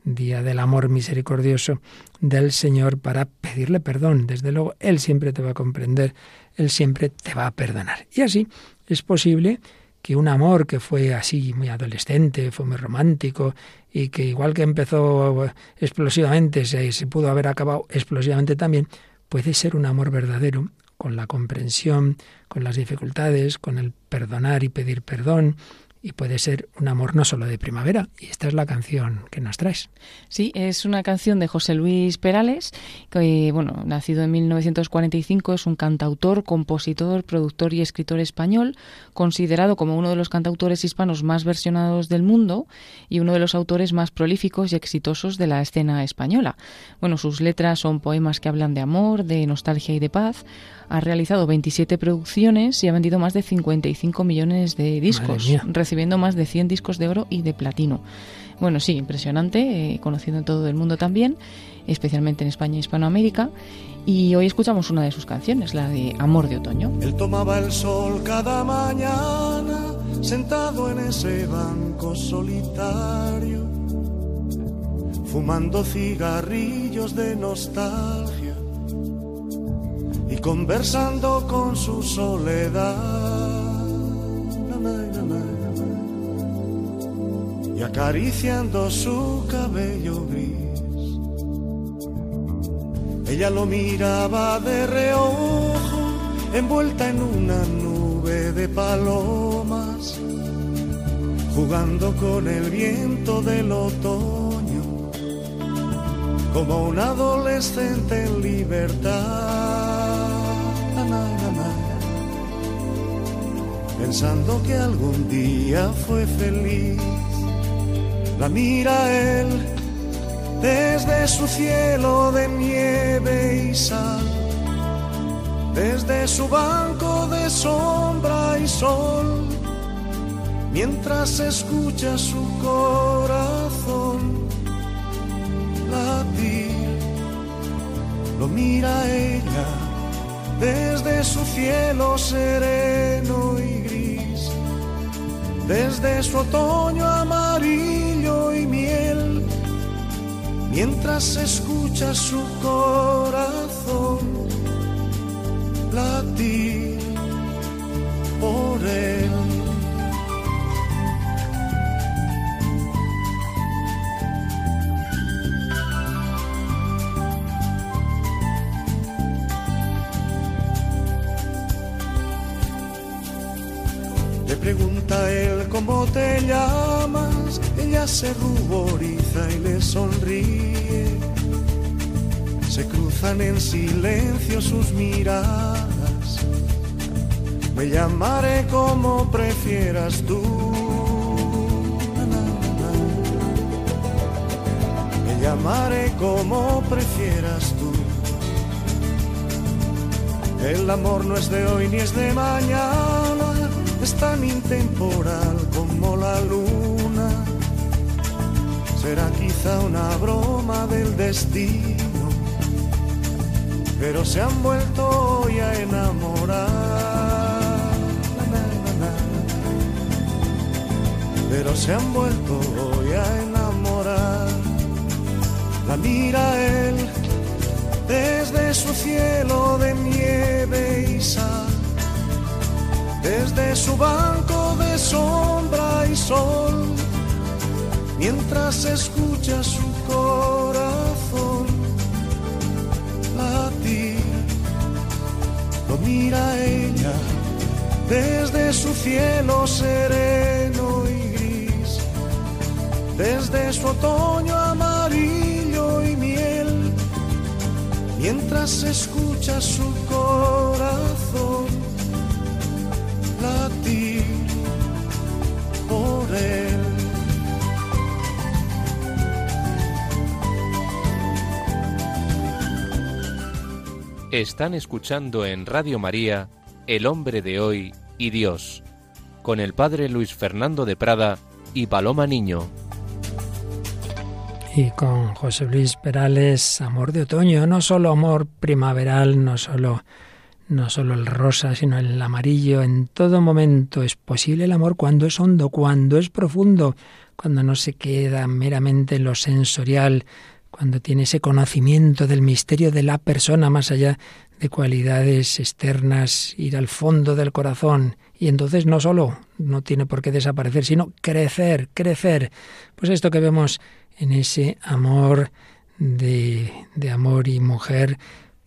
día del amor misericordioso del Señor para pedirle perdón. Desde luego, Él siempre te va a comprender, Él siempre te va a perdonar. Y así es posible que un amor que fue así muy adolescente, fue muy romántico y que igual que empezó explosivamente, se, se pudo haber acabado explosivamente también, puede ser un amor verdadero con la comprensión, con las dificultades, con el perdonar y pedir perdón, y puede ser un amor no solo de primavera. Y esta es la canción que nos traes. Sí, es una canción de José Luis Perales, que, bueno, nacido en 1945, es un cantautor, compositor, productor y escritor español, considerado como uno de los cantautores hispanos más versionados del mundo y uno de los autores más prolíficos y exitosos de la escena española. Bueno, sus letras son poemas que hablan de amor, de nostalgia y de paz. Ha realizado 27 producciones y ha vendido más de 55 millones de discos, recibiendo más de 100 discos de oro y de platino. Bueno, sí, impresionante, eh, conocido en todo el mundo también, especialmente en España y Hispanoamérica. Y hoy escuchamos una de sus canciones, la de Amor de Otoño. Él tomaba el sol cada mañana, sentado en ese banco solitario, fumando cigarrillos de nostalgia y conversando con su soledad. Y acariciando su cabello gris. Ella lo miraba de reojo, envuelta en una nube de palomas, jugando con el viento del otoño, como un adolescente en libertad. Pensando que algún día fue feliz. La mira él desde su cielo de nieve y sal, desde su banco de sombra y sol, mientras escucha su corazón latir, lo mira ella desde su cielo sereno y desde su otoño amarillo y miel, mientras escucha su corazón te llamas, ella se ruboriza y le sonríe. Se cruzan en silencio sus miradas. Me llamaré como prefieras tú. Me llamaré como prefieras tú. El amor no es de hoy ni es de mañana, es tan intemporal como la luna. Será quizá una broma del destino, pero se han vuelto hoy a enamorar. Pero se han vuelto hoy a enamorar. La mira él desde su cielo de nieve y sal, desde su banco de sombra y sol, mientras escucha su corazón latir, lo mira ella desde su cielo sereno y gris, desde su otoño amarillo y miel, mientras escucha su corazón Están escuchando en Radio María El hombre de hoy y Dios, con el padre Luis Fernando de Prada y Paloma Niño. Y con José Luis Perales, amor de otoño, no solo amor primaveral, no solo no solo el rosa, sino el amarillo, en todo momento es posible el amor cuando es hondo, cuando es profundo, cuando no se queda meramente en lo sensorial, cuando tiene ese conocimiento del misterio de la persona más allá de cualidades externas, ir al fondo del corazón. Y entonces no solo no tiene por qué desaparecer, sino crecer, crecer. Pues esto que vemos en ese amor de, de amor y mujer,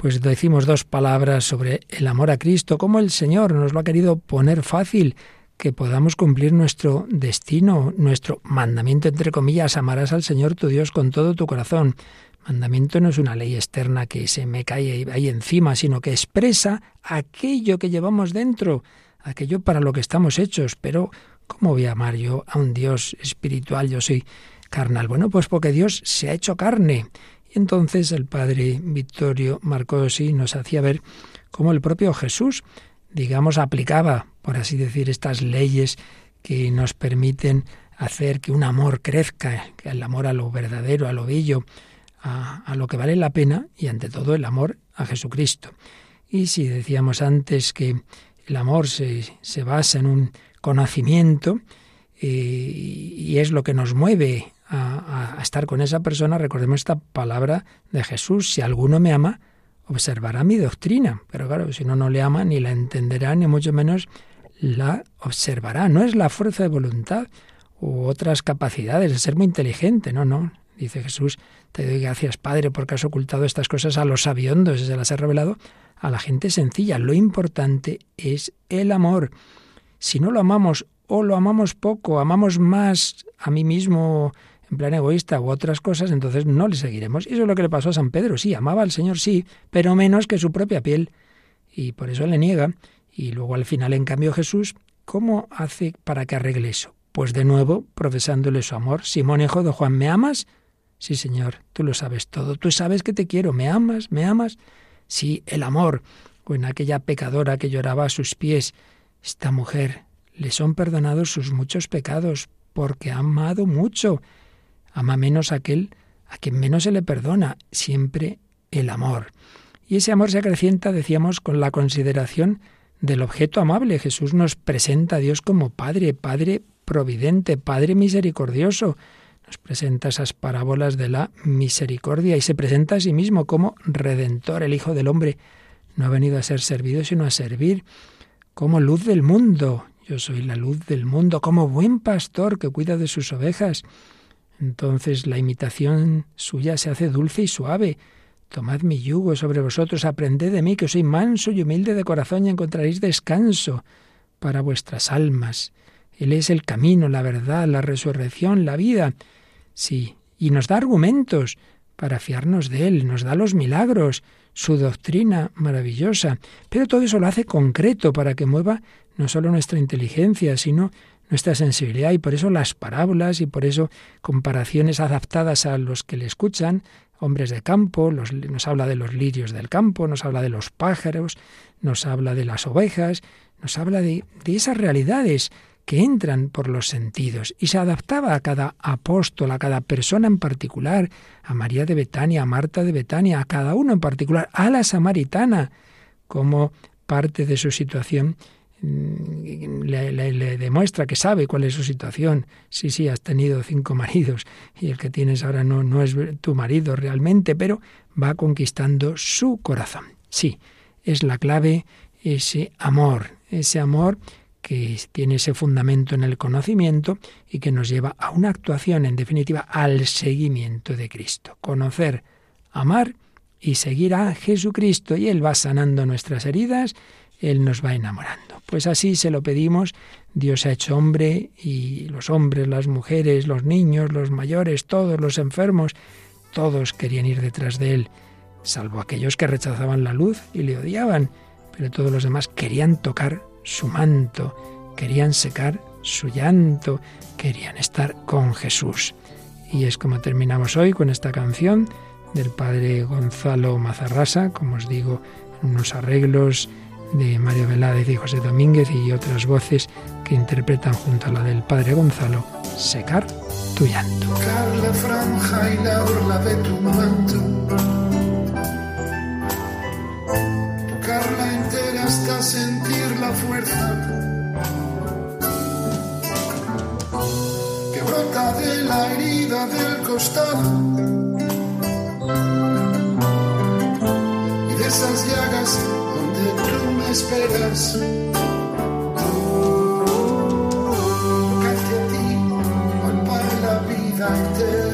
pues decimos dos palabras sobre el amor a Cristo, como el Señor nos lo ha querido poner fácil, que podamos cumplir nuestro destino, nuestro mandamiento, entre comillas, amarás al Señor tu Dios con todo tu corazón. Mandamiento no es una ley externa que se me cae ahí encima, sino que expresa aquello que llevamos dentro, aquello para lo que estamos hechos. Pero, ¿cómo voy a amar yo a un Dios espiritual? Yo soy carnal. Bueno, pues porque Dios se ha hecho carne. Y entonces el padre Vittorio Marcosi nos hacía ver cómo el propio Jesús, digamos, aplicaba, por así decir, estas leyes que nos permiten hacer que un amor crezca, que el amor a lo verdadero, a lo bello, a, lo que vale la pena y ante todo el amor a Jesucristo. Y si decíamos antes que el amor se, se basa en un conocimiento eh, y es lo que nos mueve a, estar con esa persona, recordemos esta palabra de Jesús, si alguno me ama, observará mi doctrina, pero claro, si no, no le ama, ni la entenderá, ni mucho menos la observará. No es la fuerza de voluntad u otras capacidades de ser muy inteligente, no, no. Dice Jesús, te doy gracias, Padre, porque has ocultado estas cosas a los sabiondos y se las has revelado a la gente sencilla. Lo importante es el amor. Si no lo amamos o lo amamos poco, amamos más a mí mismo en plan egoísta u otras cosas, entonces no le seguiremos. Y eso es lo que le pasó a San Pedro. Sí, amaba al Señor, sí, pero menos que su propia piel. Y por eso le niega. Y luego al final, en cambio, Jesús, ¿cómo hace para que arregle eso? Pues de nuevo, profesándole su amor. Simón, hijo de Juan, ¿me amas? Sí, Señor, tú lo sabes todo. Tú sabes que te quiero. ¿Me amas? ¿Me amas? Sí, el amor. O en aquella pecadora que lloraba a sus pies. Esta mujer, le son perdonados sus muchos pecados porque ha amado mucho. Ama menos aquel a quien menos se le perdona. Siempre el amor. Y ese amor se acrecienta, decíamos, con la consideración del objeto amable. Jesús nos presenta a Dios como Padre, Padre providente, Padre misericordioso. Nos presenta esas parábolas de la misericordia y se presenta a sí mismo como Redentor, el Hijo del Hombre. No ha venido a ser servido, sino a servir como luz del mundo. Yo soy la luz del mundo, como buen pastor que cuida de sus ovejas. Entonces la imitación suya se hace dulce y suave. Tomad mi yugo sobre vosotros, aprended de mí, que soy manso y humilde de corazón y encontraréis descanso para vuestras almas. Él es el camino, la verdad, la resurrección, la vida. Sí, y nos da argumentos para fiarnos de Él, nos da los milagros, su doctrina maravillosa, pero todo eso lo hace concreto para que mueva no solo nuestra inteligencia, sino nuestra sensibilidad y por eso las parábolas y por eso comparaciones adaptadas a los que le escuchan, hombres de campo, los, nos habla de los lirios del campo, nos habla de los pájaros, nos habla de las ovejas, nos habla de, de esas realidades que entran por los sentidos. Y se adaptaba a cada apóstol, a cada persona en particular, a María de Betania, a Marta de Betania, a cada uno en particular, a la samaritana, como parte de su situación mm, le, demuestra que sabe cuál es su situación. Sí, sí, has tenido cinco [laughs] maridos y el que tienes ahora no, no es tu marido realmente, pero va conquistando su corazón. Sí, es la clave ese amor, ese amor que tiene ese fundamento en el conocimiento y que nos lleva a una actuación, en definitiva, al seguimiento de Cristo. Conocer, amar y seguir a Jesucristo y Él va sanando nuestras heridas, Él nos va enamorando. Pues así se lo pedimos, Dios ha hecho hombre y los hombres, las mujeres, los niños, los mayores, todos los enfermos, todos querían ir detrás de Él, salvo aquellos que rechazaban la luz y le odiaban, pero todos los demás querían tocar su manto, querían secar su llanto, querían estar con Jesús. Y es como terminamos hoy con esta canción del padre Gonzalo Mazarrasa, como os digo, en unos arreglos de Mario Velázquez y José Domínguez y otras voces que interpretan junto a la del padre Gonzalo, Secar tu llanto. la franja y la orla de tu manto. Hasta sentir la fuerza. Que brota de la herida del costado. Y de esas llagas esperas. Tocarte a ti, la vida.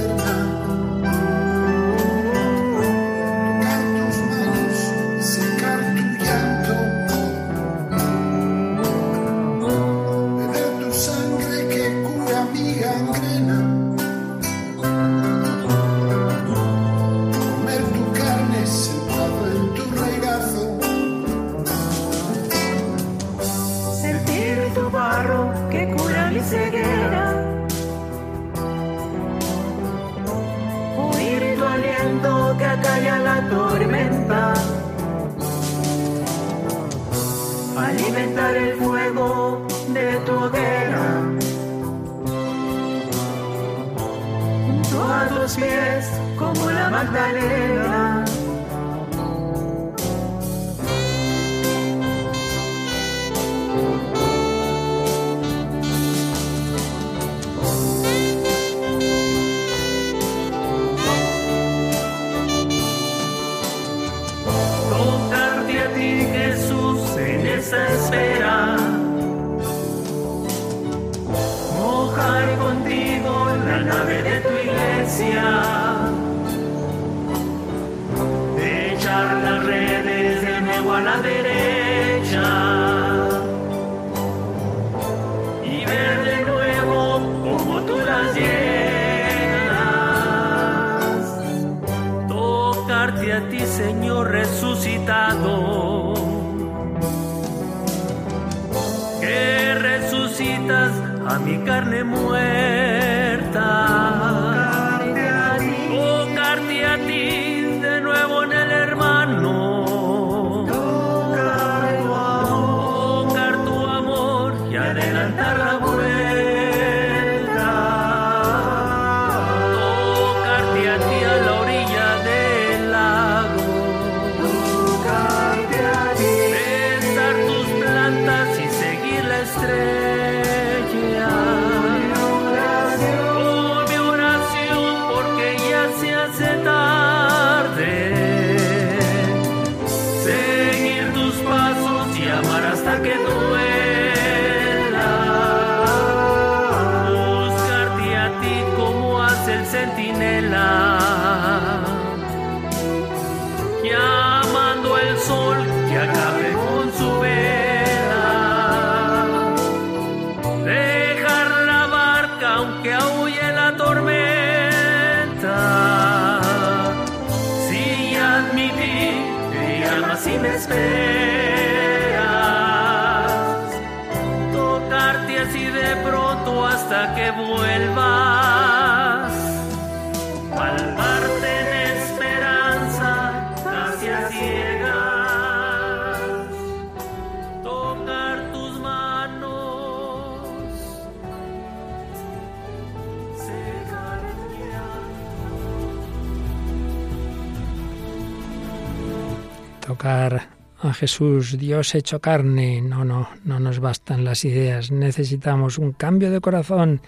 Jesús, Dios hecho carne. No, no, no nos bastan las ideas. Necesitamos un cambio de corazón,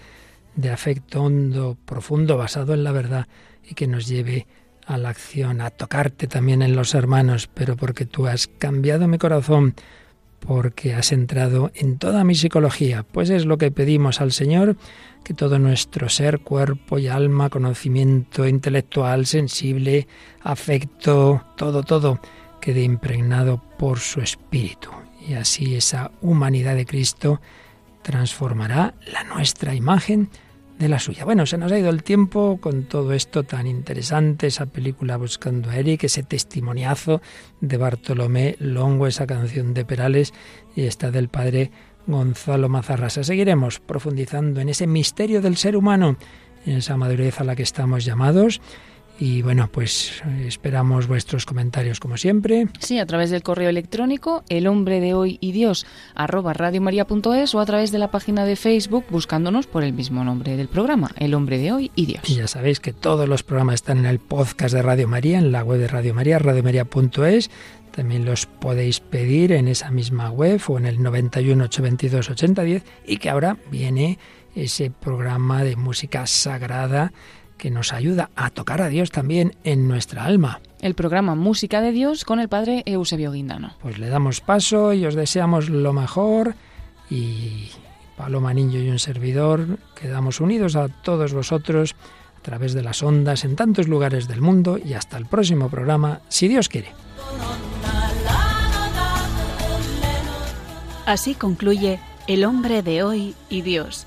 de afecto hondo, profundo, basado en la verdad y que nos lleve a la acción, a tocarte también en los hermanos, pero porque tú has cambiado mi corazón, porque has entrado en toda mi psicología. Pues es lo que pedimos al Señor, que todo nuestro ser, cuerpo y alma, conocimiento intelectual, sensible, afecto, todo, todo, quede impregnado por su espíritu. Y así esa humanidad de Cristo transformará la nuestra imagen de la suya. Bueno, se nos ha ido el tiempo con todo esto tan interesante, esa película Buscando a Eric, ese testimoniazo de Bartolomé Longo, esa canción de Perales y esta del padre Gonzalo Mazarrasa. Seguiremos profundizando en ese misterio del ser humano, en esa madurez a la que estamos llamados y bueno, pues esperamos vuestros comentarios como siempre. Sí, a través del correo electrónico el hombre de hoy y Dios arroba radiomaria.es o a través de la página de Facebook buscándonos por el mismo nombre del programa, el hombre de hoy y Dios. Y ya sabéis que todos los programas están en el podcast de Radio María, en la web de Radio María, radiomaria.es. También los podéis pedir en esa misma web o en el 91 822 8010 y que ahora viene ese programa de música sagrada que nos ayuda a tocar a Dios también en nuestra alma. El programa Música de Dios con el padre Eusebio Guindano. Pues le damos paso y os deseamos lo mejor y Paloma Niño y un servidor quedamos unidos a todos vosotros a través de las ondas en tantos lugares del mundo y hasta el próximo programa, si Dios quiere. Así concluye El hombre de hoy y Dios